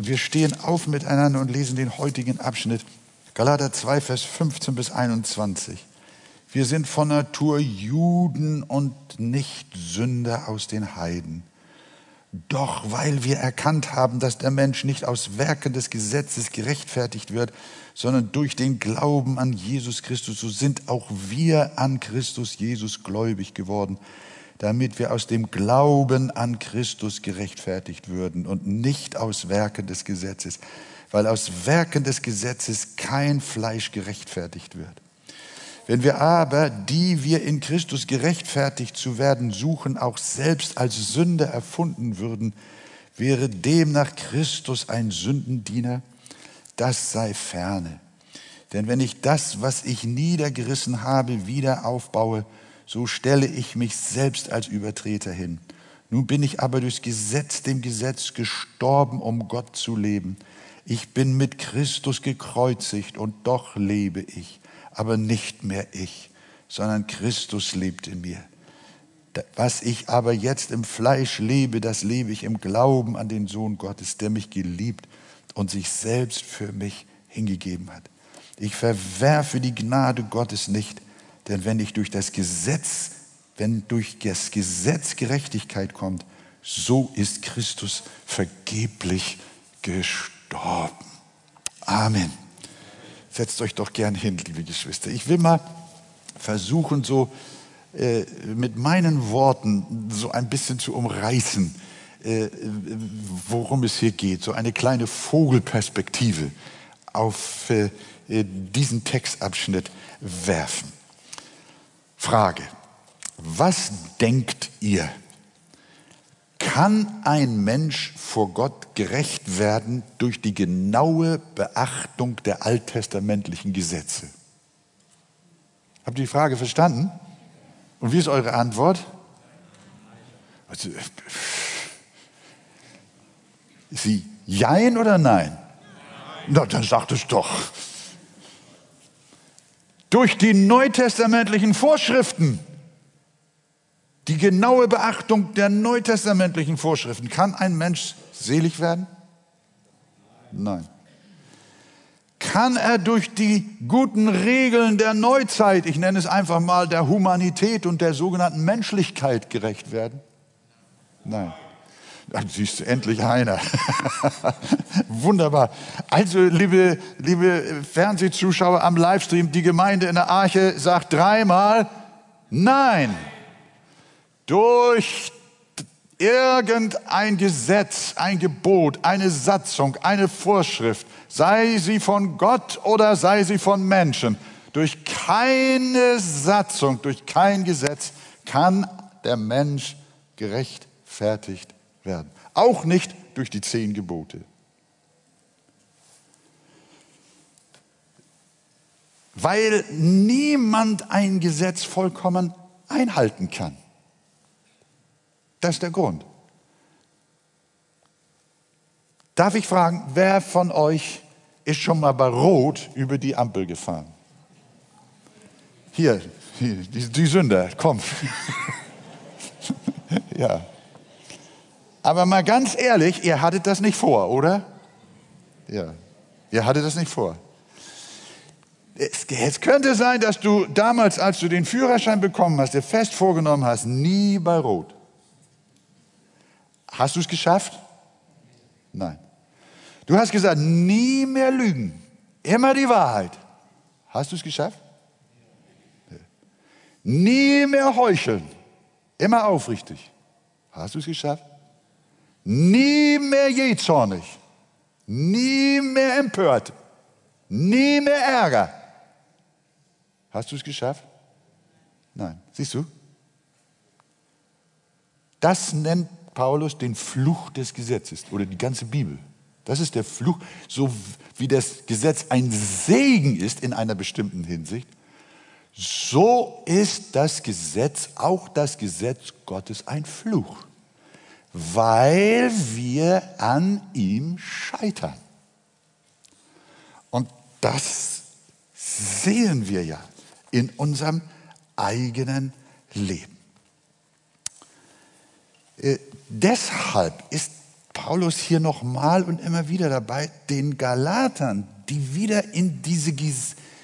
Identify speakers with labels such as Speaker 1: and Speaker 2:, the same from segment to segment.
Speaker 1: Und wir stehen auf miteinander und lesen den heutigen Abschnitt. Galater 2, Vers 15 bis 21. Wir sind von Natur Juden und nicht Sünder aus den Heiden. Doch weil wir erkannt haben, dass der Mensch nicht aus Werken des Gesetzes gerechtfertigt wird, sondern durch den Glauben an Jesus Christus, so sind auch wir an Christus Jesus gläubig geworden, damit wir aus dem Glauben an Christus gerechtfertigt würden und nicht aus Werken des Gesetzes, weil aus Werken des Gesetzes kein Fleisch gerechtfertigt wird. Wenn wir aber, die wir in Christus gerechtfertigt zu werden suchen, auch selbst als Sünder erfunden würden, wäre demnach Christus ein Sündendiener, das sei ferne. Denn wenn ich das, was ich niedergerissen habe, wieder aufbaue, so stelle ich mich selbst als Übertreter hin. Nun bin ich aber durchs Gesetz dem Gesetz gestorben, um Gott zu leben. Ich bin mit Christus gekreuzigt und doch lebe ich, aber nicht mehr ich, sondern Christus lebt in mir. Was ich aber jetzt im Fleisch lebe, das lebe ich im Glauben an den Sohn Gottes, der mich geliebt und sich selbst für mich hingegeben hat. Ich verwerfe die Gnade Gottes nicht, denn wenn ich durch das Gesetz, wenn durch das Gesetz Gerechtigkeit kommt, so ist Christus vergeblich gestorben. Amen. Setzt euch doch gern hin, liebe Geschwister. Ich will mal versuchen, so äh, mit meinen Worten so ein bisschen zu umreißen, äh, worum es hier geht. So eine kleine Vogelperspektive auf äh, diesen Textabschnitt werfen. Frage, was denkt ihr? Kann ein Mensch vor Gott gerecht werden durch die genaue Beachtung der alttestamentlichen Gesetze? Habt ihr die Frage verstanden? Und wie ist eure Antwort? Also, ist sie Jein oder Nein? Na, dann sagt es doch. Durch die neutestamentlichen Vorschriften, die genaue Beachtung der neutestamentlichen Vorschriften, kann ein Mensch selig werden? Nein. Kann er durch die guten Regeln der Neuzeit, ich nenne es einfach mal der Humanität und der sogenannten Menschlichkeit gerecht werden? Nein. Dann siehst du endlich einer. Wunderbar. Also, liebe, liebe Fernsehzuschauer am Livestream, die Gemeinde in der Arche sagt dreimal Nein. Durch irgendein Gesetz, ein Gebot, eine Satzung, eine Vorschrift, sei sie von Gott oder sei sie von Menschen, durch keine Satzung, durch kein Gesetz kann der Mensch gerechtfertigt werden. Auch nicht durch die zehn Gebote. Weil niemand ein Gesetz vollkommen einhalten kann. Das ist der Grund. Darf ich fragen, wer von euch ist schon mal bei Rot über die Ampel gefahren? Hier, die, die Sünder, komm. ja. Aber mal ganz ehrlich, ihr hattet das nicht vor, oder? Ja, ihr hattet das nicht vor. Es, es, könnte sein, dass du damals, als du den Führerschein bekommen hast, dir fest vorgenommen hast, nie bei Rot. Hast du es geschafft? Nein. Du hast gesagt, nie mehr lügen, immer die Wahrheit. Hast du es geschafft? Nie mehr heucheln, immer aufrichtig. Hast du es geschafft? Nie mehr jähzornig, nie mehr empört, nie mehr Ärger. Hast du es geschafft? Nein. Siehst du? Das nennt Paulus den Fluch des Gesetzes oder die ganze Bibel. Das ist der Fluch, so wie das Gesetz ein Segen ist in einer bestimmten Hinsicht, so ist das Gesetz, auch das Gesetz Gottes, ein Fluch weil wir an ihm scheitern. Und das sehen wir ja in unserem eigenen Leben. Äh, deshalb ist Paulus hier nochmal und immer wieder dabei, den Galatern, die wieder in diese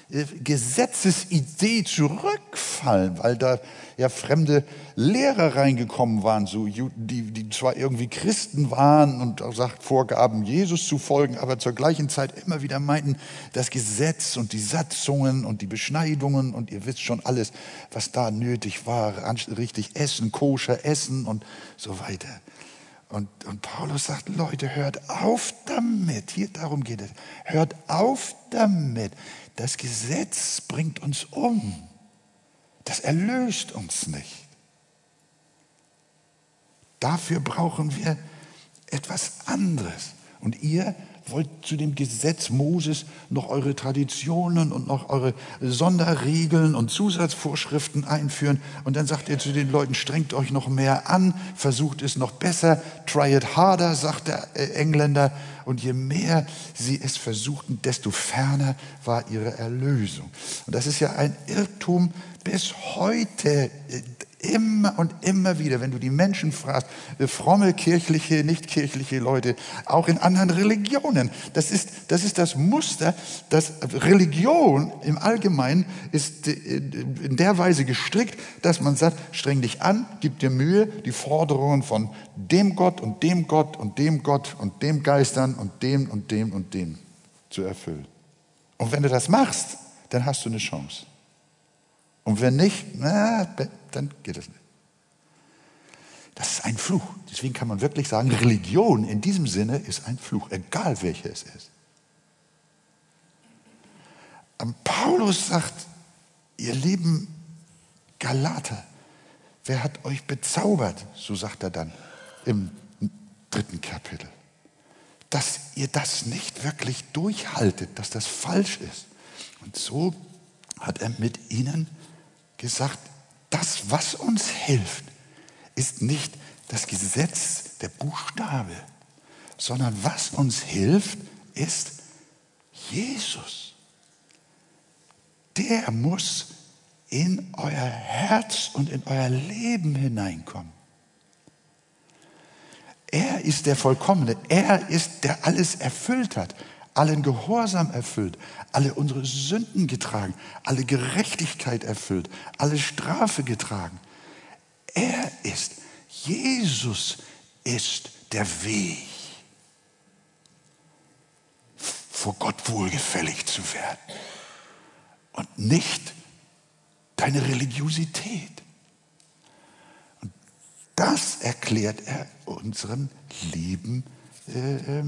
Speaker 1: Gesetzesidee zurückfallen, weil da ja fremde Lehrer reingekommen waren, so die, die zwar irgendwie Christen waren und auch sagt, vorgaben, Jesus zu folgen, aber zur gleichen Zeit immer wieder meinten, das Gesetz und die Satzungen und die Beschneidungen und ihr wisst schon alles, was da nötig war, richtig essen, koscher essen und so weiter. Und, und Paulus sagt, Leute, hört auf damit, hier darum geht es, hört auf damit, das Gesetz bringt uns um. Das erlöst uns nicht. Dafür brauchen wir etwas anderes. Und ihr wollt zu dem Gesetz Moses noch eure Traditionen und noch eure Sonderregeln und Zusatzvorschriften einführen. Und dann sagt ihr zu den Leuten, strengt euch noch mehr an, versucht es noch besser, try it harder, sagt der äh, Engländer. Und je mehr sie es versuchten, desto ferner war ihre Erlösung. Und das ist ja ein Irrtum bis heute Immer und immer wieder, wenn du die Menschen fragst, äh, fromme kirchliche, nicht kirchliche Leute, auch in anderen Religionen, das ist das, ist das Muster, dass Religion im Allgemeinen ist äh, in der Weise gestrickt, dass man sagt, streng dich an, gib dir Mühe, die Forderungen von dem Gott und dem Gott und dem Gott und dem Geistern und dem und dem und dem zu erfüllen. Und wenn du das machst, dann hast du eine Chance. Und wenn nicht, na, dann geht es nicht. Das ist ein Fluch. Deswegen kann man wirklich sagen, Religion in diesem Sinne ist ein Fluch, egal welche es ist. Und Paulus sagt, ihr lieben Galater, wer hat euch bezaubert, so sagt er dann im dritten Kapitel, dass ihr das nicht wirklich durchhaltet, dass das falsch ist. Und so hat er mit ihnen gesagt, das, was uns hilft, ist nicht das Gesetz, der Buchstabe, sondern was uns hilft, ist Jesus. Der muss in euer Herz und in euer Leben hineinkommen. Er ist der Vollkommene. Er ist, der alles erfüllt hat allen Gehorsam erfüllt, alle unsere Sünden getragen, alle Gerechtigkeit erfüllt, alle Strafe getragen. Er ist, Jesus ist der Weg, vor Gott wohlgefällig zu werden und nicht deine Religiosität. Und das erklärt er unseren lieben äh, äh,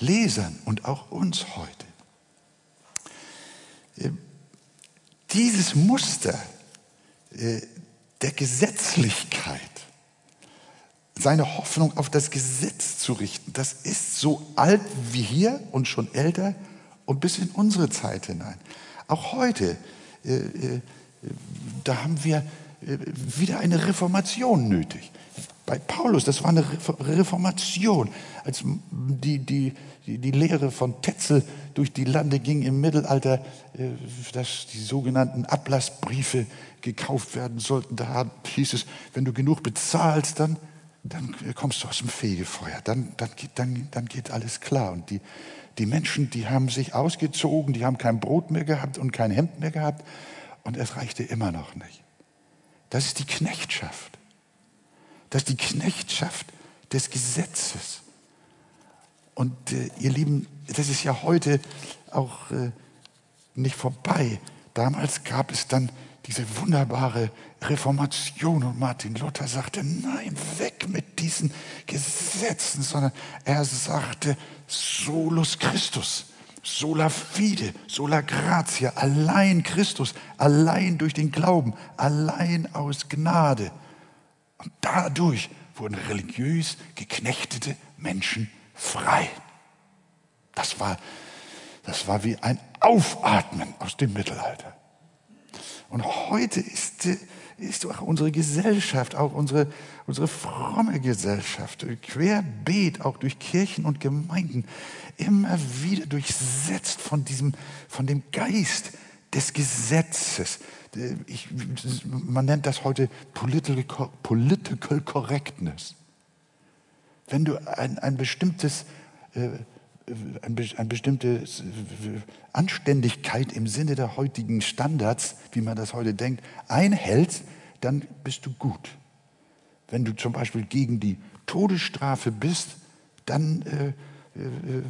Speaker 1: Lesern und auch uns heute. Äh, dieses Muster äh, der Gesetzlichkeit, seine Hoffnung auf das Gesetz zu richten, das ist so alt wie hier und schon älter und bis in unsere Zeit hinein. Auch heute, äh, da haben wir wieder eine Reformation nötig bei Paulus, das war eine Reformation, als die, die, die, Lehre von Tetzel durch die Lande ging im Mittelalter, äh, dass die sogenannten Ablassbriefe gekauft werden sollten. Da hieß es, wenn du genug bezahlst, dann, dann kommst du aus dem Fegefeuer, dann, dann, dann, dann geht alles klar. Und die, die Menschen, die haben sich ausgezogen, die haben kein Brot mehr gehabt und kein Hemd mehr gehabt und es reichte immer noch nicht. Das ist die Knechtschaft. Das ist die Knechtschaft des Gesetzes. Und äh, ihr Lieben, das ist ja heute auch äh, nicht vorbei. Damals gab es dann diese wunderbare Reformation und Martin Luther sagte, nein, weg mit diesen Gesetzen, sondern er sagte, solus Christus, sola fide, sola gratia, allein Christus, allein durch den Glauben, allein aus Gnade. Und dadurch wurden religiös geknechtete Menschen frei. Das war, das war wie ein Aufatmen aus dem Mittelalter. Und heute ist, ist auch unsere Gesellschaft, auch unsere, unsere fromme Gesellschaft, querbeet, auch durch Kirchen und Gemeinden, immer wieder durchsetzt von, diesem, von dem Geist des Gesetzes, ich, man nennt das heute Political, Political Correctness. wenn du ein, ein bestimmtes, äh, ein, ein bestimmtes Anständigkeit im Sinne der heutigen Standards, wie man das heute denkt, einhältst, dann bist du gut. Wenn du zum Beispiel gegen die Todesstrafe bist, dann äh, äh,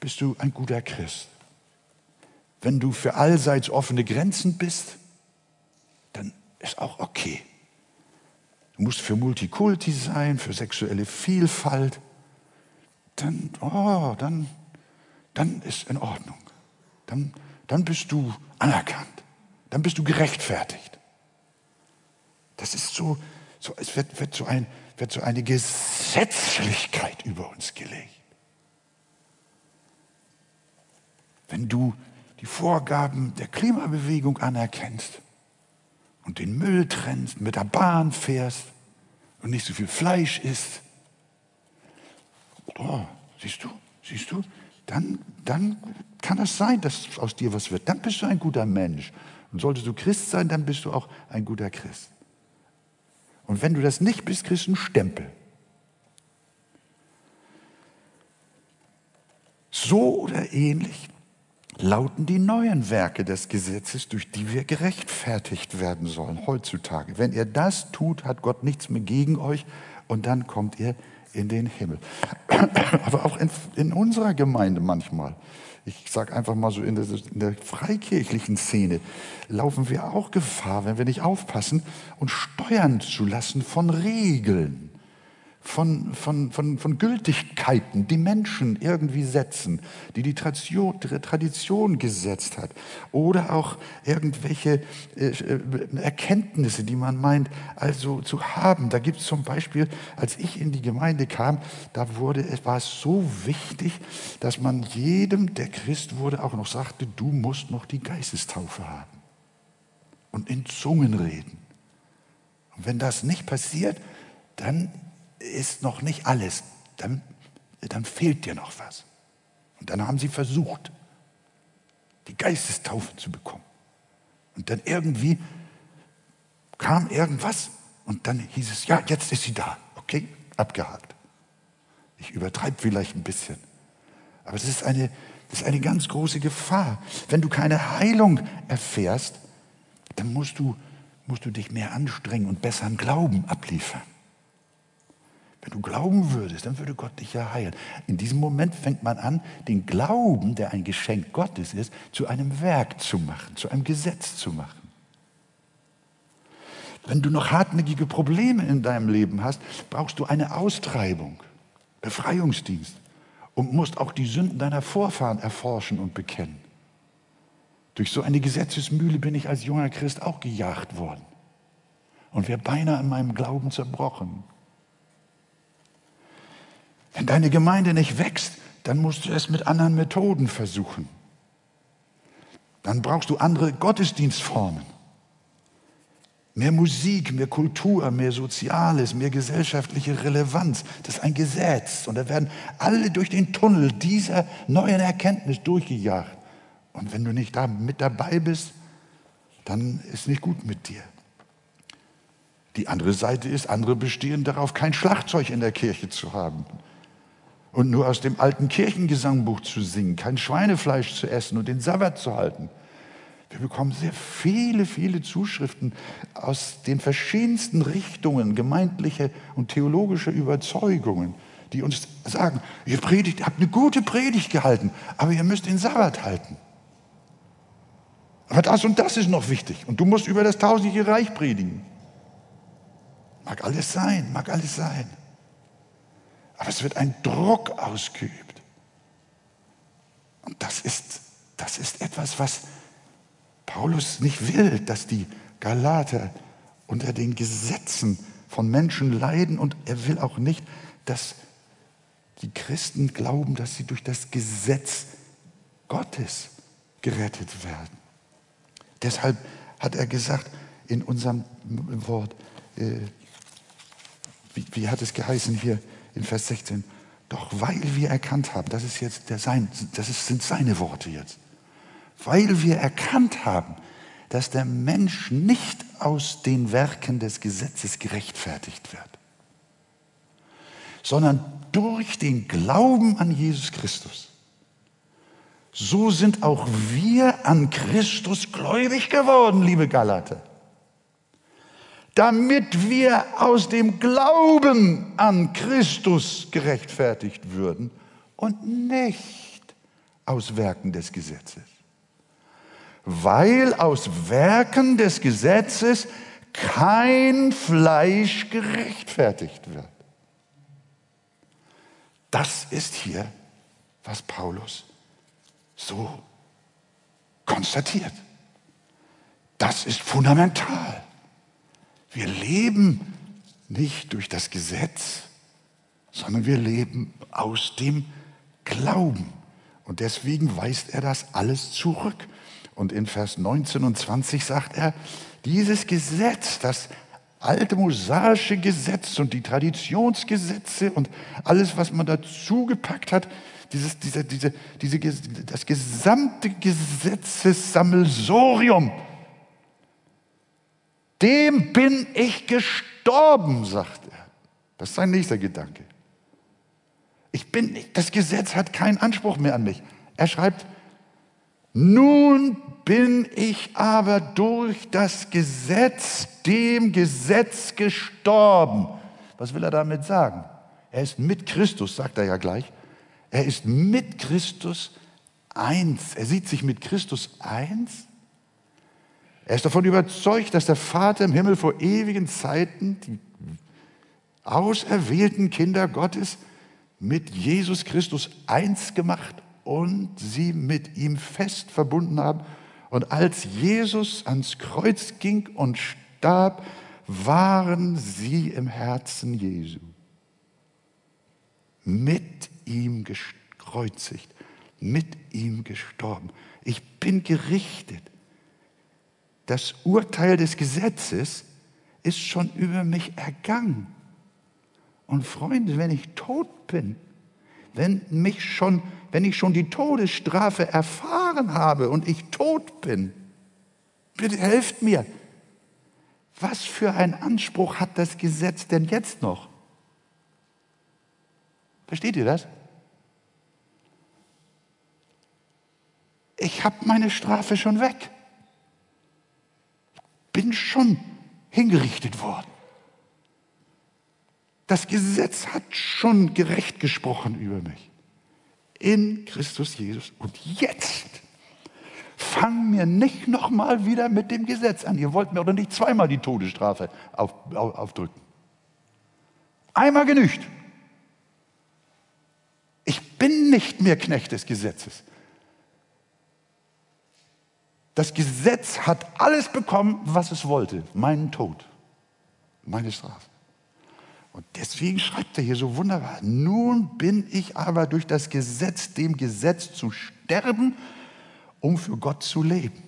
Speaker 1: bist du ein guter Christ. Wenn du für allseits offene Grenzen bist, ist auch okay. Du musst für Multikulti sein, für sexuelle Vielfalt. Dann, oh, dann, dann ist in Ordnung. Dann, dann bist du anerkannt. Dann bist du gerechtfertigt. Das ist so, so es wird, wird, so ein, wird so eine Gesetzlichkeit über uns gelegt. Wenn du die Vorgaben der Klimabewegung anerkennst und den Müll trennst, mit der Bahn fährst und nicht so viel Fleisch isst, oh, siehst du, siehst du, dann, dann kann es sein, dass aus dir was wird. Dann bist du ein guter Mensch. Und solltest du Christ sein, dann bist du auch ein guter Christ. Und wenn du das nicht bist, kriegst du einen Stempel. So oder ähnlich lauten die neuen Werke des Gesetzes, durch die wir gerechtfertigt werden sollen heutzutage. Wenn ihr das tut, hat Gott nichts mehr gegen euch und dann kommt ihr in den Himmel. Aber auch in, in unserer Gemeinde manchmal, ich sage einfach mal so in der, in der freikirchlichen Szene, laufen wir auch Gefahr, wenn wir nicht aufpassen, uns steuern zu lassen von Regeln von, von, von, von Gültigkeiten, die Menschen irgendwie setzen, die die Tradition, Tradition gesetzt hat. Oder auch irgendwelche äh, äh Erkenntnisse, die man meint, also zu haben. Da gibt es zum Beispiel, als ich in die Gemeinde kam, da wurde, es war so wichtig, dass man jedem, der Christ wurde, auch noch sagte, du musst noch die Geistestaufe haben. Und in Zungen reden. Und wenn das nicht passiert, dann ist noch nicht alles. Dann, dann fehlt dir noch was. Und dann haben sie versucht, die Geistestaufe zu bekommen. Und dann irgendwie kam irgendwas und dann hieß es, ja, jetzt ist sie da. Okay, abgehakt. Ich übertreibe vielleicht ein bisschen. Aber es ist eine, das ist eine ganz große Gefahr. Wenn du keine Heilung erfährst, dann musst du, musst du dich mehr anstrengen und besseren Glauben abliefern. Wenn du glauben würdest, dann würde Gott dich ja heilen. In diesem Moment fängt man an, den Glauben, der ein Geschenk Gottes ist, zu einem Werk zu machen, zu einem Gesetz zu machen. Wenn du noch hartnäckige Probleme in deinem Leben hast, brauchst du eine Austreibung, Befreiungsdienst und musst auch die Sünden deiner Vorfahren erforschen und bekennen. Durch so eine Gesetzesmühle bin ich als junger Christ auch gejagt worden und wäre beinahe an meinem Glauben zerbrochen. Wenn deine Gemeinde nicht wächst, dann musst du es mit anderen Methoden versuchen. Dann brauchst du andere Gottesdienstformen. Mehr Musik, mehr Kultur, mehr Soziales, mehr gesellschaftliche Relevanz. Das ist ein Gesetz. Und da werden alle durch den Tunnel dieser neuen Erkenntnis durchgejagt. Und wenn du nicht da mit dabei bist, dann ist nicht gut mit dir. Die andere Seite ist, andere bestehen darauf, kein Schlagzeug in der Kirche zu haben und nur aus dem alten Kirchengesangbuch zu singen, kein Schweinefleisch zu essen und den Sabbat zu halten. Wir bekommen sehr viele, viele Zuschriften aus den verschiedensten Richtungen, gemeindliche und theologische Überzeugungen, die uns sagen, ihr predigt, habt eine gute Predigt gehalten, aber ihr müsst den Sabbat halten. Aber das und das ist noch wichtig und du musst über das tausendjährige Reich predigen. Mag alles sein, mag alles sein. Aber es wird ein Druck ausgeübt. Und das ist, das ist etwas, was Paulus nicht will, dass die Galater unter den Gesetzen von Menschen leiden und er will auch nicht, dass die Christen glauben, dass sie durch das Gesetz Gottes gerettet werden. Deshalb hat er gesagt in unserem Wort, äh, wie, wie hat es geheißen hier, in Vers 16. Doch weil wir erkannt haben, das ist jetzt der sein, das ist, sind seine Worte jetzt. Weil wir erkannt haben, dass der Mensch nicht aus den Werken des Gesetzes gerechtfertigt wird, sondern durch den Glauben an Jesus Christus. So sind auch wir an Christus gläubig geworden, liebe Galater. Damit wir aus dem Glauben an Christus gerechtfertigt würden und nicht aus Werken des Gesetzes. Weil aus Werken des Gesetzes kein Fleisch gerechtfertigt wird. Das ist hier, was Paulus so konstatiert. Das ist fundamental. Wir leben nicht durch das Gesetz, sondern wir leben aus dem Glauben. Und deswegen weist er das alles zurück. Und in Vers 19 und 20 sagt er, dieses Gesetz, das alte mosaische Gesetz und die Traditionsgesetze und alles, was man dazu gepackt hat, dieses, diese, diese, diese, das gesamte Gesetzessammelsorium, dem bin ich gestorben, sagt er. Das ist sein nächster Gedanke. Ich bin, das Gesetz hat keinen Anspruch mehr an mich. Er schreibt, nun bin ich aber durch das Gesetz, dem Gesetz gestorben. Was will er damit sagen? Er ist mit Christus, sagt er ja gleich. Er ist mit Christus eins. Er sieht sich mit Christus eins. Er ist davon überzeugt, dass der Vater im Himmel vor ewigen Zeiten die auserwählten Kinder Gottes mit Jesus Christus eins gemacht und sie mit ihm fest verbunden haben. Und als Jesus ans Kreuz ging und starb, waren sie im Herzen Jesu. Mit ihm gekreuzigt, mit ihm gestorben. Ich bin gerichtet. Das Urteil des Gesetzes ist schon über mich ergangen. Und Freunde, wenn ich tot bin, wenn mich schon, wenn ich schon die Todesstrafe erfahren habe und ich tot bin, bitte helft mir. Was für einen Anspruch hat das Gesetz denn jetzt noch? Versteht ihr das? Ich habe meine Strafe schon weg. Bin schon hingerichtet worden. Das Gesetz hat schon gerecht gesprochen über mich. In Christus Jesus. Und jetzt fang mir nicht nochmal wieder mit dem Gesetz an. Ihr wollt mir doch nicht zweimal die Todesstrafe auf, auf, aufdrücken. Einmal genügt. Ich bin nicht mehr Knecht des Gesetzes. Das Gesetz hat alles bekommen, was es wollte. Meinen Tod, meine Strafe. Und deswegen schreibt er hier so wunderbar, nun bin ich aber durch das Gesetz, dem Gesetz zu sterben, um für Gott zu leben.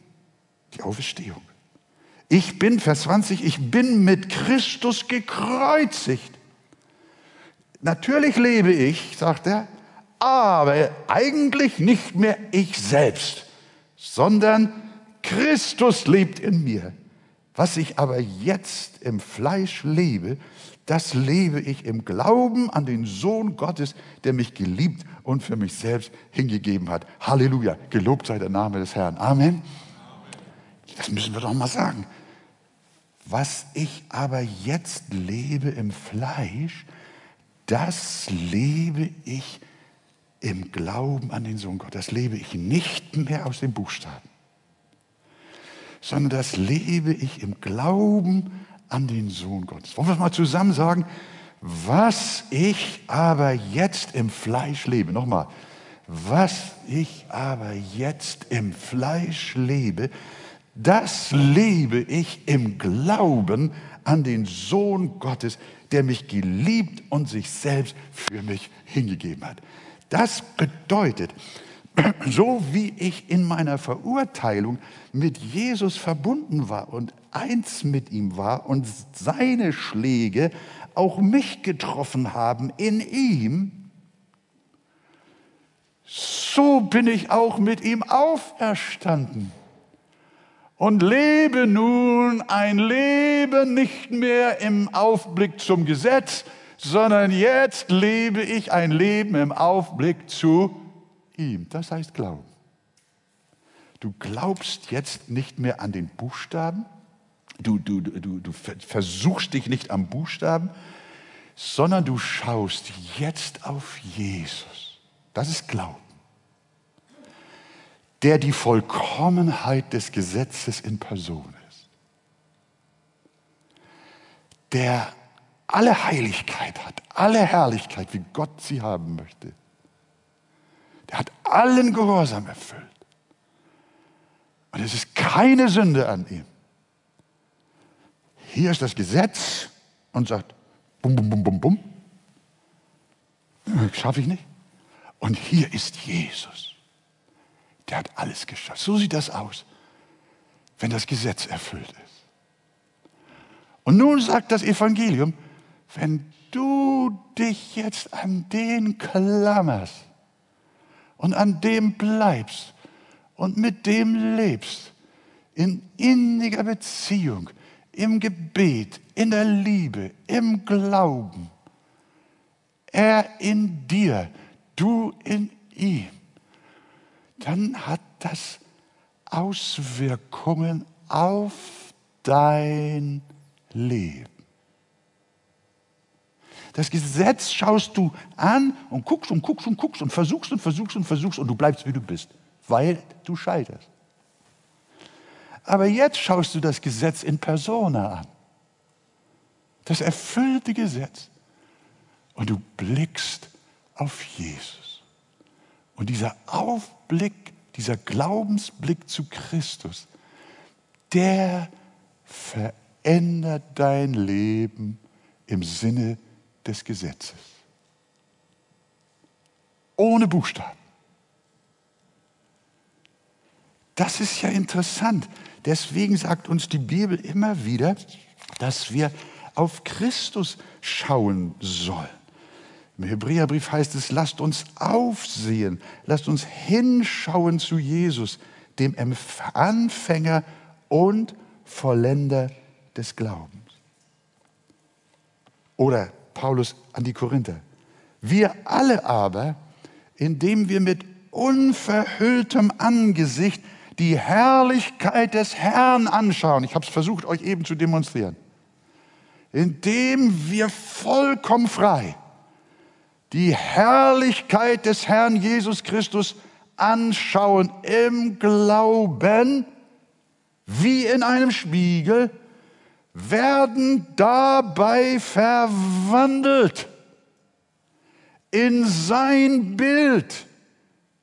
Speaker 1: Die Auferstehung. Ich bin, Vers 20, ich bin mit Christus gekreuzigt. Natürlich lebe ich, sagt er, aber eigentlich nicht mehr ich selbst, sondern Christus lebt in mir. Was ich aber jetzt im Fleisch lebe, das lebe ich im Glauben an den Sohn Gottes, der mich geliebt und für mich selbst hingegeben hat. Halleluja, gelobt sei der Name des Herrn. Amen. Das müssen wir doch mal sagen. Was ich aber jetzt lebe im Fleisch, das lebe ich im Glauben an den Sohn Gottes. Das lebe ich nicht mehr aus den Buchstaben, sondern das lebe ich im Glauben an den Sohn Gottes. Wollen wir es mal zusammen sagen? Was ich aber jetzt im Fleisch lebe, nochmal, was ich aber jetzt im Fleisch lebe, das lebe ich im Glauben an den Sohn Gottes, der mich geliebt und sich selbst für mich hingegeben hat. Das bedeutet, so wie ich in meiner Verurteilung mit Jesus verbunden war und eins mit ihm war und seine Schläge auch mich getroffen haben in ihm, so bin ich auch mit ihm auferstanden und lebe nun ein Leben nicht mehr im Aufblick zum Gesetz, sondern jetzt lebe ich ein Leben im Aufblick zu ihm. Das heißt Glauben. Du glaubst jetzt nicht mehr an den Buchstaben, du, du, du, du versuchst dich nicht am Buchstaben, sondern du schaust jetzt auf Jesus. Das ist Glauben. Der die Vollkommenheit des Gesetzes in Person ist. Der alle Heiligkeit hat, alle Herrlichkeit, wie Gott sie haben möchte. Der hat allen Gehorsam erfüllt. Und es ist keine Sünde an ihm. Hier ist das Gesetz und sagt, bum, bum, bum, bum, bum. Schaffe ich nicht. Und hier ist Jesus. Der hat alles geschafft. So sieht das aus, wenn das Gesetz erfüllt ist. Und nun sagt das Evangelium, wenn du dich jetzt an den klammerst und an dem bleibst und mit dem lebst, in inniger Beziehung, im Gebet, in der Liebe, im Glauben, er in dir, du in ihm, dann hat das Auswirkungen auf dein Leben. Das Gesetz schaust du an und guckst und guckst und guckst und versuchst und versuchst und versuchst und du bleibst, wie du bist, weil du scheiterst. Aber jetzt schaust du das Gesetz in Persona an. Das erfüllte Gesetz. Und du blickst auf Jesus. Und dieser Aufblick, dieser Glaubensblick zu Christus, der verändert dein Leben im Sinne des Gesetzes. Ohne Buchstaben. Das ist ja interessant. Deswegen sagt uns die Bibel immer wieder, dass wir auf Christus schauen sollen. Im Hebräerbrief heißt es, lasst uns aufsehen, lasst uns hinschauen zu Jesus, dem Anfänger und Vollender des Glaubens. Oder Paulus an die Korinther. Wir alle aber, indem wir mit unverhülltem Angesicht die Herrlichkeit des Herrn anschauen, ich habe es versucht euch eben zu demonstrieren, indem wir vollkommen frei die Herrlichkeit des Herrn Jesus Christus anschauen im Glauben, wie in einem Spiegel, werden dabei verwandelt in sein Bild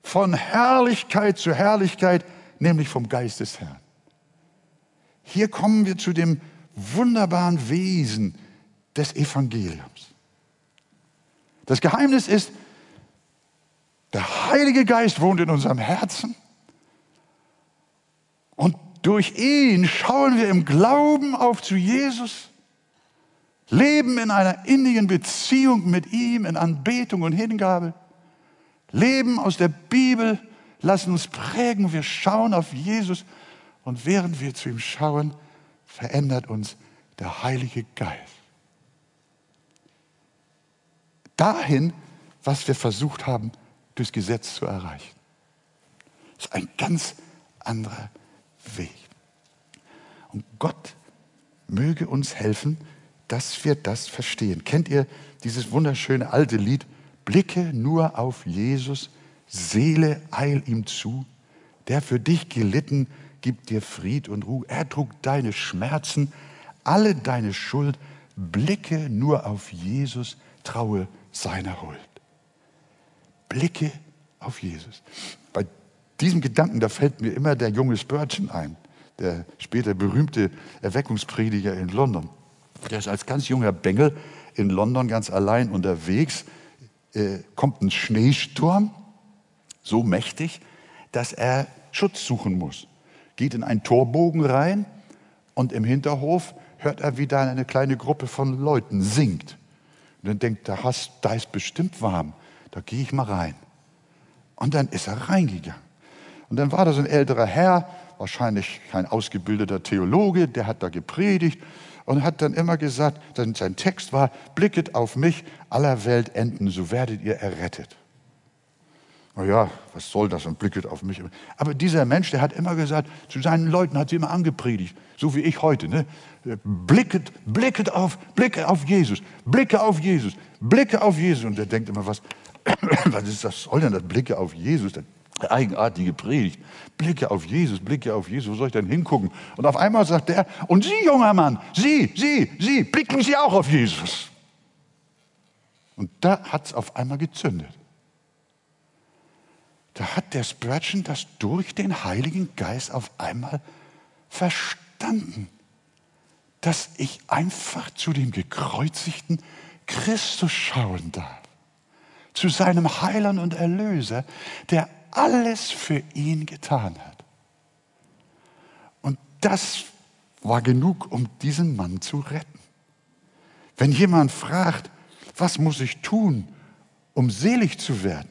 Speaker 1: von Herrlichkeit zu Herrlichkeit, nämlich vom Geist des Herrn. Hier kommen wir zu dem wunderbaren Wesen des Evangeliums. Das Geheimnis ist, der Heilige Geist wohnt in unserem Herzen und durch ihn schauen wir im Glauben auf zu Jesus, leben in einer innigen Beziehung mit ihm, in Anbetung und Hingabe, leben aus der Bibel, lassen uns prägen, wir schauen auf Jesus und während wir zu ihm schauen, verändert uns der Heilige Geist. Dahin, was wir versucht haben, durchs Gesetz zu erreichen. Das ist ein ganz anderer Weg. Und Gott möge uns helfen, dass wir das verstehen. Kennt ihr dieses wunderschöne alte Lied? Blicke nur auf Jesus, Seele eil ihm zu, der für dich gelitten, gibt dir Fried und Ruhe. Er trug deine Schmerzen, alle deine Schuld. Blicke nur auf Jesus, traue seiner Huld. Blicke auf Jesus. Bei diesem Gedanken, da fällt mir immer der junge Spurgeon ein, der später berühmte Erweckungsprediger in London. Der ist als ganz junger Bengel in London ganz allein unterwegs, äh, kommt ein Schneesturm, so mächtig, dass er Schutz suchen muss. Geht in einen Torbogen rein und im Hinterhof hört er, wie da eine kleine Gruppe von Leuten singt. Und dann denkt er, da ist bestimmt warm, da gehe ich mal rein. Und dann ist er reingegangen. Und dann war da so ein älterer Herr, wahrscheinlich kein ausgebildeter Theologe, der hat da gepredigt und hat dann immer gesagt, sein Text war, blicket auf mich, aller Welt enden, so werdet ihr errettet. Na ja, was soll das und blicket auf mich. Aber dieser Mensch, der hat immer gesagt, zu seinen Leuten hat sie immer angepredigt, so wie ich heute. Ne? Blicket, blicket auf, blicke auf Jesus, blicke auf Jesus, blicke auf Jesus. Und der denkt immer, was, was ist das, soll denn das Blicke auf Jesus? Das eigenartige Predigt. Blicke auf Jesus, Blicke auf Jesus, wo soll ich denn hingucken? Und auf einmal sagt der, und Sie, junger Mann, Sie, Sie, Sie, blicken Sie auch auf Jesus. Und da hat es auf einmal gezündet. Da hat der Spurgeon das durch den Heiligen Geist auf einmal verstanden, dass ich einfach zu dem gekreuzigten Christus schauen darf, zu seinem Heiland und Erlöser, der alles für ihn getan hat. Und das war genug, um diesen Mann zu retten. Wenn jemand fragt, was muss ich tun, um selig zu werden,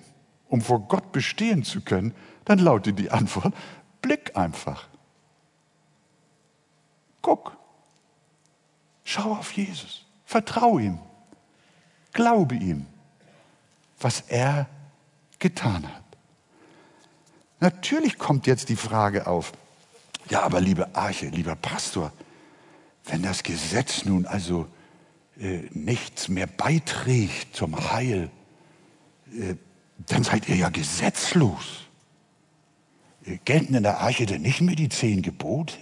Speaker 1: um vor Gott bestehen zu können, dann lautet die Antwort, blick einfach. Guck. Schau auf Jesus. Vertrau ihm. Glaube ihm, was er getan hat. Natürlich kommt jetzt die Frage auf, ja, aber liebe Arche, lieber Pastor, wenn das Gesetz nun also äh, nichts mehr beiträgt zum Heil, äh, dann seid ihr ja gesetzlos. Äh, gelten in der Arche denn nicht mehr die zehn Gebote?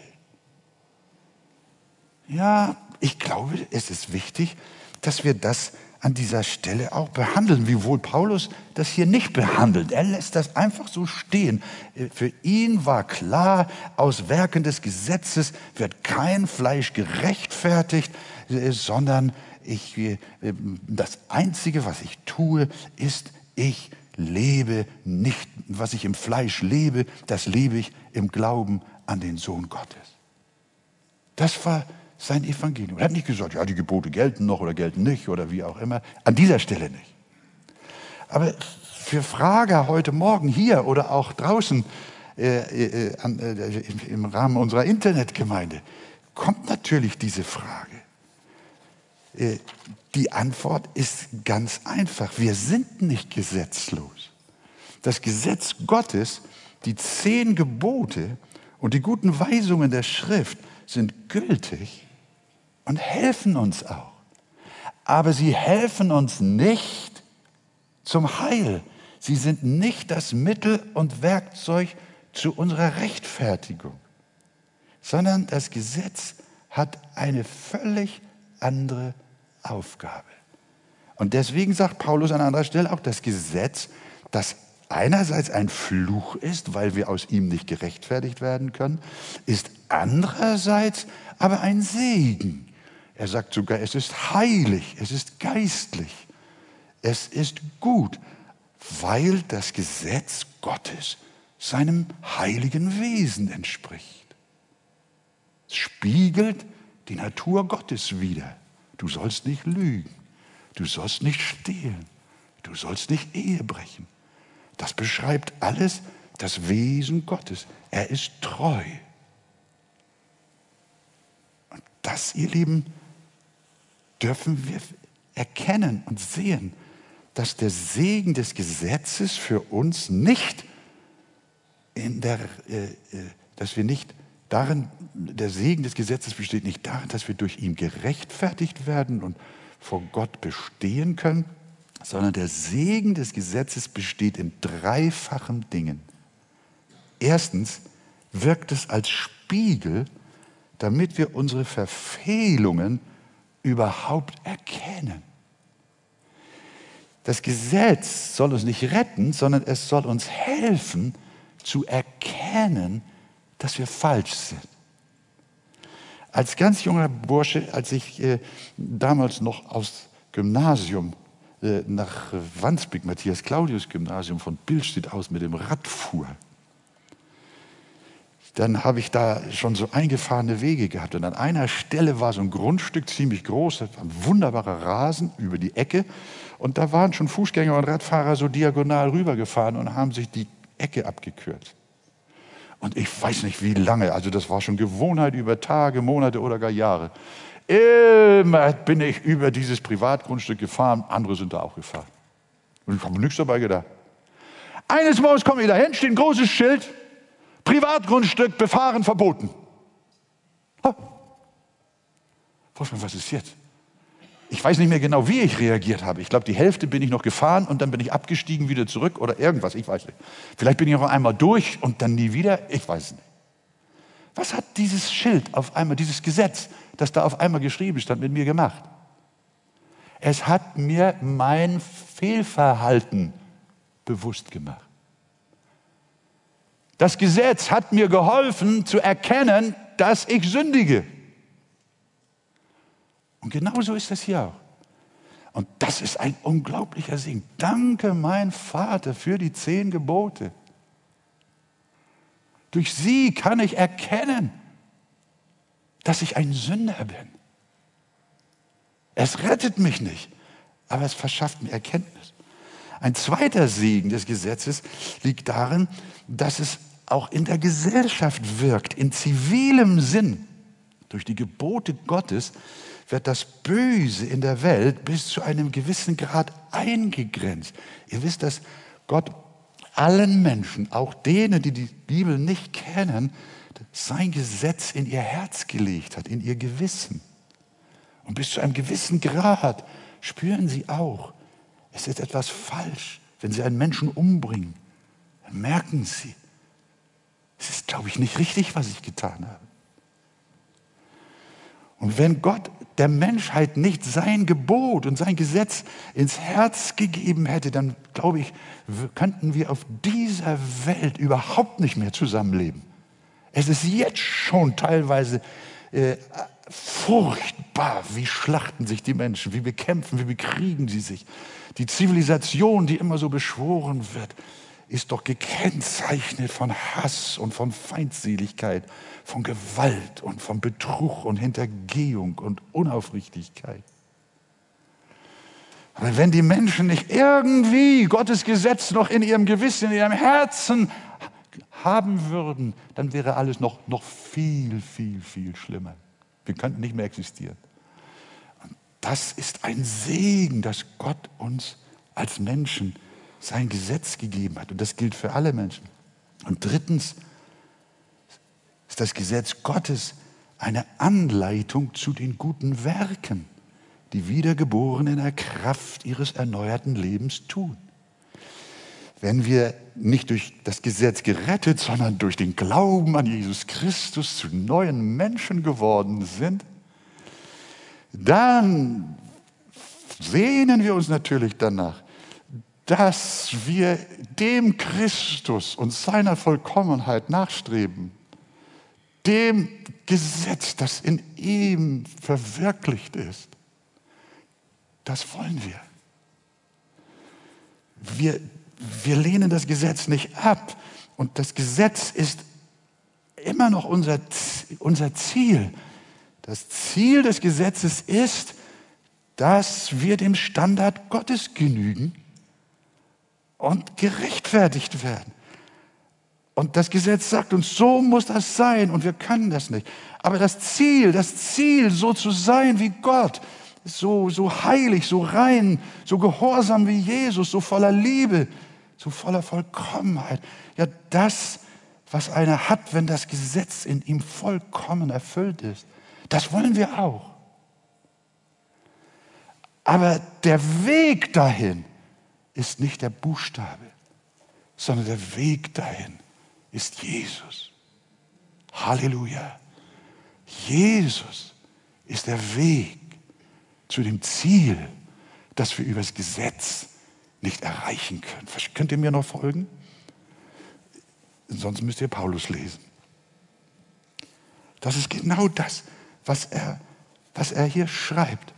Speaker 1: Ja, ich glaube, es ist wichtig, dass wir das an dieser Stelle auch behandeln, wiewohl Paulus das hier nicht behandelt. Er lässt das einfach so stehen. Für ihn war klar, aus Werken des Gesetzes wird kein Fleisch gerechtfertigt, sondern ich, das Einzige, was ich tue, ist, ich lebe nicht, was ich im Fleisch lebe, das lebe ich im Glauben an den Sohn Gottes. Das war sein Evangelium. Er hat nicht gesagt, ja, die Gebote gelten noch oder gelten nicht oder wie auch immer. An dieser Stelle nicht. Aber für Frager heute Morgen hier oder auch draußen äh, äh, äh, im Rahmen unserer Internetgemeinde kommt natürlich diese Frage. Äh, die Antwort ist ganz einfach. Wir sind nicht gesetzlos. Das Gesetz Gottes, die zehn Gebote und die guten Weisungen der Schrift sind gültig und helfen uns auch. Aber sie helfen uns nicht zum Heil. Sie sind nicht das Mittel und Werkzeug zu unserer Rechtfertigung, sondern das Gesetz hat eine völlig andere Aufgabe. Und deswegen sagt Paulus an anderer Stelle auch, das Gesetz, das einerseits ein Fluch ist, weil wir aus ihm nicht gerechtfertigt werden können, ist andererseits aber ein Segen. Er sagt sogar, es ist heilig, es ist geistlich, es ist gut, weil das Gesetz Gottes seinem heiligen Wesen entspricht. Es spiegelt die Natur Gottes wider. Du sollst nicht lügen, du sollst nicht stehlen, du sollst nicht Ehe brechen. Das beschreibt alles das Wesen Gottes. Er ist treu. Und das, ihr Lieben, dürfen wir erkennen und sehen, dass der Segen des Gesetzes für uns nicht in der, äh, äh, dass wir nicht darin, der Segen des Gesetzes besteht nicht darin, dass wir durch ihn gerechtfertigt werden und vor Gott bestehen können, sondern der Segen des Gesetzes besteht in dreifachen Dingen. Erstens wirkt es als Spiegel, damit wir unsere Verfehlungen überhaupt erkennen. Das Gesetz soll uns nicht retten, sondern es soll uns helfen zu erkennen, dass wir falsch sind. Als ganz junger Bursche, als ich äh, damals noch aus Gymnasium äh, nach Wandsbek, Matthias Claudius Gymnasium von Billstedt aus mit dem Rad fuhr, dann habe ich da schon so eingefahrene Wege gehabt. Und an einer Stelle war so ein Grundstück ziemlich groß, ein wunderbarer Rasen über die Ecke. Und da waren schon Fußgänger und Radfahrer so diagonal rübergefahren und haben sich die Ecke abgekürzt. Und ich weiß nicht wie lange, also das war schon Gewohnheit über Tage, Monate oder gar Jahre. Immer bin ich über dieses Privatgrundstück gefahren, andere sind da auch gefahren. Und ich habe nichts dabei gedacht. Eines Morgens komme ich dahin, steht ein großes Schild, Privatgrundstück befahren verboten. Ha. Was ist jetzt? Ich weiß nicht mehr genau, wie ich reagiert habe. Ich glaube, die Hälfte bin ich noch gefahren und dann bin ich abgestiegen, wieder zurück oder irgendwas. Ich weiß nicht. Vielleicht bin ich noch einmal durch und dann nie wieder. Ich weiß nicht. Was hat dieses Schild auf einmal, dieses Gesetz, das da auf einmal geschrieben stand, mit mir gemacht? Es hat mir mein Fehlverhalten bewusst gemacht. Das Gesetz hat mir geholfen zu erkennen, dass ich sündige. Und genauso ist das hier auch. Und das ist ein unglaublicher Segen. Danke, mein Vater, für die zehn Gebote. Durch sie kann ich erkennen, dass ich ein Sünder bin. Es rettet mich nicht, aber es verschafft mir Erkenntnis. Ein zweiter Segen des Gesetzes liegt darin, dass es auch in der Gesellschaft wirkt, in zivilem Sinn. Durch die Gebote Gottes wird das Böse in der Welt bis zu einem gewissen Grad eingegrenzt. Ihr wisst, dass Gott allen Menschen, auch denen, die die Bibel nicht kennen, sein Gesetz in ihr Herz gelegt hat, in ihr Gewissen. Und bis zu einem gewissen Grad spüren sie auch, es ist etwas falsch, wenn sie einen Menschen umbringen. Merken sie, es ist, glaube ich, nicht richtig, was ich getan habe. Und wenn Gott der Menschheit nicht sein Gebot und sein Gesetz ins Herz gegeben hätte, dann glaube ich, könnten wir auf dieser Welt überhaupt nicht mehr zusammenleben. Es ist jetzt schon teilweise äh, furchtbar, wie schlachten sich die Menschen, wie bekämpfen, wie bekriegen sie sich. Die Zivilisation, die immer so beschworen wird, ist doch gekennzeichnet von Hass und von Feindseligkeit, von Gewalt und von Betrug und Hintergehung und Unaufrichtigkeit. Aber wenn die Menschen nicht irgendwie Gottes Gesetz noch in ihrem Gewissen, in ihrem Herzen haben würden, dann wäre alles noch, noch viel, viel, viel schlimmer. Wir könnten nicht mehr existieren. Und das ist ein Segen, dass Gott uns als Menschen sein Gesetz gegeben hat. Und das gilt für alle Menschen. Und drittens ist das Gesetz Gottes eine Anleitung zu den guten Werken, die Wiedergeborenen in der Kraft ihres erneuerten Lebens tun. Wenn wir nicht durch das Gesetz gerettet, sondern durch den Glauben an Jesus Christus zu neuen Menschen geworden sind, dann sehnen wir uns natürlich danach, dass wir dem Christus und seiner Vollkommenheit nachstreben, dem Gesetz, das in ihm verwirklicht ist. Das wollen wir. Wir, wir lehnen das Gesetz nicht ab und das Gesetz ist immer noch unser, unser Ziel. Das Ziel des Gesetzes ist, dass wir dem Standard Gottes genügen und gerechtfertigt werden. Und das Gesetz sagt uns, so muss das sein und wir können das nicht. Aber das Ziel, das Ziel, so zu sein wie Gott, so, so heilig, so rein, so gehorsam wie Jesus, so voller Liebe, so voller Vollkommenheit. Ja, das, was einer hat, wenn das Gesetz in ihm vollkommen erfüllt ist, das wollen wir auch. Aber der Weg dahin, ist nicht der Buchstabe, sondern der Weg dahin ist Jesus. Halleluja. Jesus ist der Weg zu dem Ziel, das wir über das Gesetz nicht erreichen können. Könnt ihr mir noch folgen? Sonst müsst ihr Paulus lesen. Das ist genau das, was er, was er hier schreibt.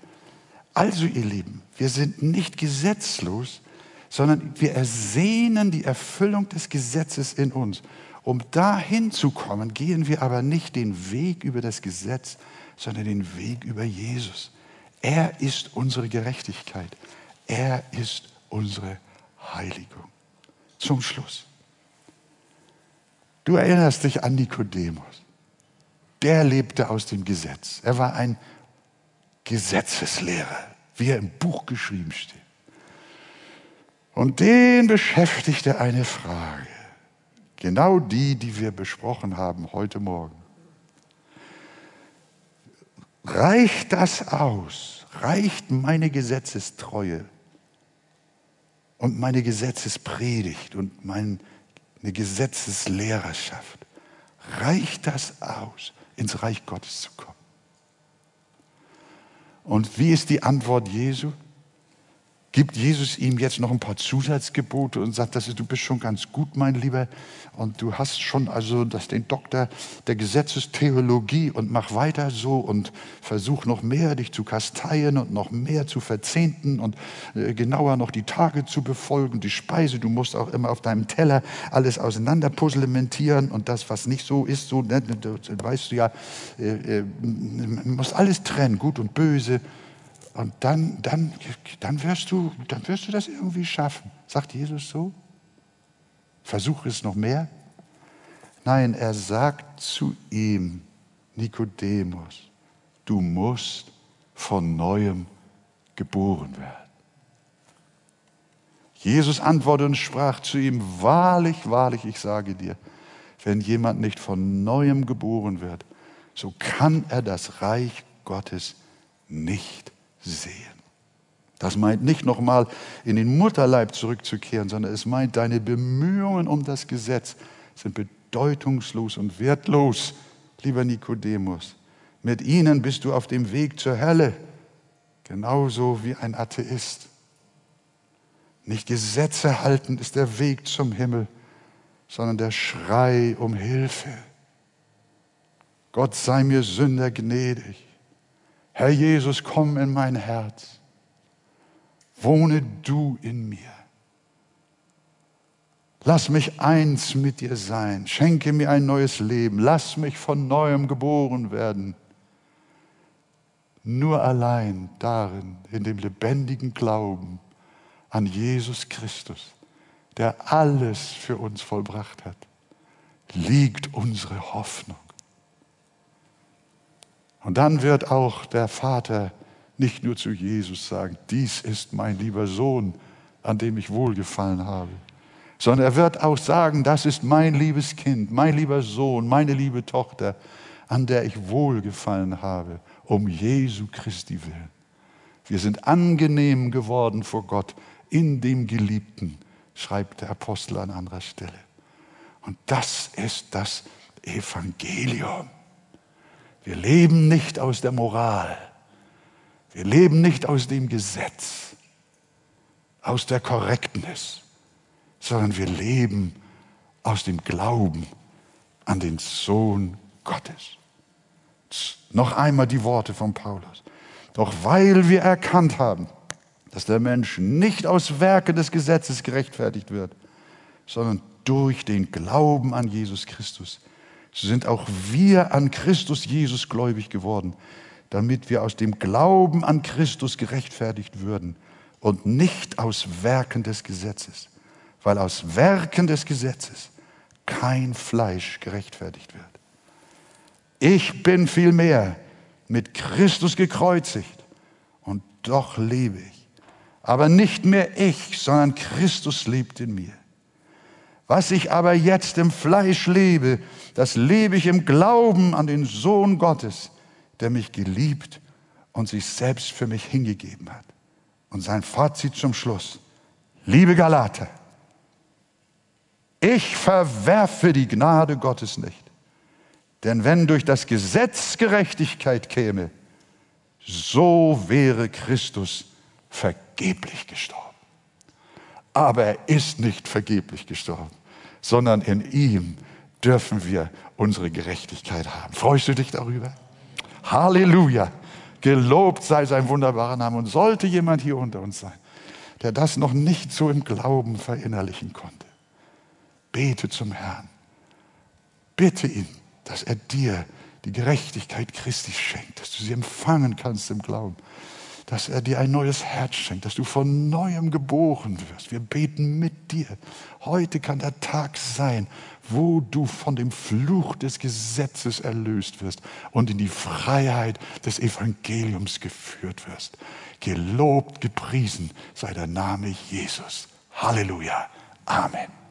Speaker 1: Also ihr Lieben, wir sind nicht gesetzlos, sondern wir ersehnen die Erfüllung des Gesetzes in uns. Um dahin zu kommen, gehen wir aber nicht den Weg über das Gesetz, sondern den Weg über Jesus. Er ist unsere Gerechtigkeit. Er ist unsere Heiligung. Zum Schluss. Du erinnerst dich an Nikodemus. Der lebte aus dem Gesetz. Er war ein Gesetzeslehrer, wie er im Buch geschrieben steht. Und den beschäftigte eine Frage, genau die, die wir besprochen haben heute Morgen. Reicht das aus? Reicht meine Gesetzestreue und meine Gesetzespredigt und meine Gesetzeslehrerschaft? Reicht das aus, ins Reich Gottes zu kommen? Und wie ist die Antwort Jesu? Gibt Jesus ihm jetzt noch ein paar Zusatzgebote und sagt, dass du bist schon ganz gut, mein Lieber, und du hast schon also das, den Doktor der Gesetzestheologie und mach weiter so und versuch noch mehr dich zu kasteien und noch mehr zu verzehnten und äh, genauer noch die Tage zu befolgen, die Speise, du musst auch immer auf deinem Teller alles auseinanderpuzzlementieren und das, was nicht so ist, so, ne, du, weißt du ja, äh, äh, musst alles trennen, gut und böse. Und dann, dann, dann, wirst du, dann wirst du das irgendwie schaffen. Sagt Jesus so? Versuche es noch mehr? Nein, er sagt zu ihm, Nikodemus, du musst von neuem geboren werden. Jesus antwortete und sprach zu ihm, wahrlich, wahrlich, ich sage dir, wenn jemand nicht von neuem geboren wird, so kann er das Reich Gottes nicht sehen. Das meint nicht nochmal in den Mutterleib zurückzukehren, sondern es meint, deine Bemühungen um das Gesetz sind bedeutungslos und wertlos, lieber Nikodemus. Mit ihnen bist du auf dem Weg zur Hölle, genauso wie ein Atheist. Nicht Gesetze halten ist der Weg zum Himmel, sondern der Schrei um Hilfe. Gott sei mir Sünder gnädig. Herr Jesus, komm in mein Herz. Wohne du in mir. Lass mich eins mit dir sein. Schenke mir ein neues Leben. Lass mich von neuem geboren werden. Nur allein darin, in dem lebendigen Glauben an Jesus Christus, der alles für uns vollbracht hat, liegt unsere Hoffnung. Und dann wird auch der Vater nicht nur zu Jesus sagen, dies ist mein lieber Sohn, an dem ich wohlgefallen habe, sondern er wird auch sagen, das ist mein liebes Kind, mein lieber Sohn, meine liebe Tochter, an der ich wohlgefallen habe, um Jesu Christi willen. Wir sind angenehm geworden vor Gott in dem Geliebten, schreibt der Apostel an anderer Stelle. Und das ist das Evangelium. Wir leben nicht aus der Moral. Wir leben nicht aus dem Gesetz, aus der Korrektness, sondern wir leben aus dem Glauben an den Sohn Gottes. Noch einmal die Worte von Paulus. Doch weil wir erkannt haben, dass der Mensch nicht aus Werken des Gesetzes gerechtfertigt wird, sondern durch den Glauben an Jesus Christus, so sind auch wir an Christus Jesus gläubig geworden, damit wir aus dem Glauben an Christus gerechtfertigt würden und nicht aus Werken des Gesetzes, weil aus Werken des Gesetzes kein Fleisch gerechtfertigt wird. Ich bin vielmehr mit Christus gekreuzigt und doch lebe ich. Aber nicht mehr ich, sondern Christus lebt in mir. Was ich aber jetzt im Fleisch lebe, das lebe ich im Glauben an den Sohn Gottes, der mich geliebt und sich selbst für mich hingegeben hat. Und sein Fazit zum Schluss. Liebe Galater, ich verwerfe die Gnade Gottes nicht. Denn wenn durch das Gesetz Gerechtigkeit käme, so wäre Christus vergeblich gestorben. Aber er ist nicht vergeblich gestorben sondern in ihm dürfen wir unsere Gerechtigkeit haben. Freust du dich darüber? Halleluja! Gelobt sei sein wunderbarer Name. Und sollte jemand hier unter uns sein, der das noch nicht so im Glauben verinnerlichen konnte, bete zum Herrn. Bitte ihn, dass er dir die Gerechtigkeit Christi schenkt, dass du sie empfangen kannst im Glauben. Dass er dir ein neues Herz schenkt, dass du von neuem geboren wirst. Wir beten mit dir. Heute kann der Tag sein, wo du von dem Fluch des Gesetzes erlöst wirst und in die Freiheit des Evangeliums geführt wirst. Gelobt, gepriesen sei der Name Jesus. Halleluja. Amen.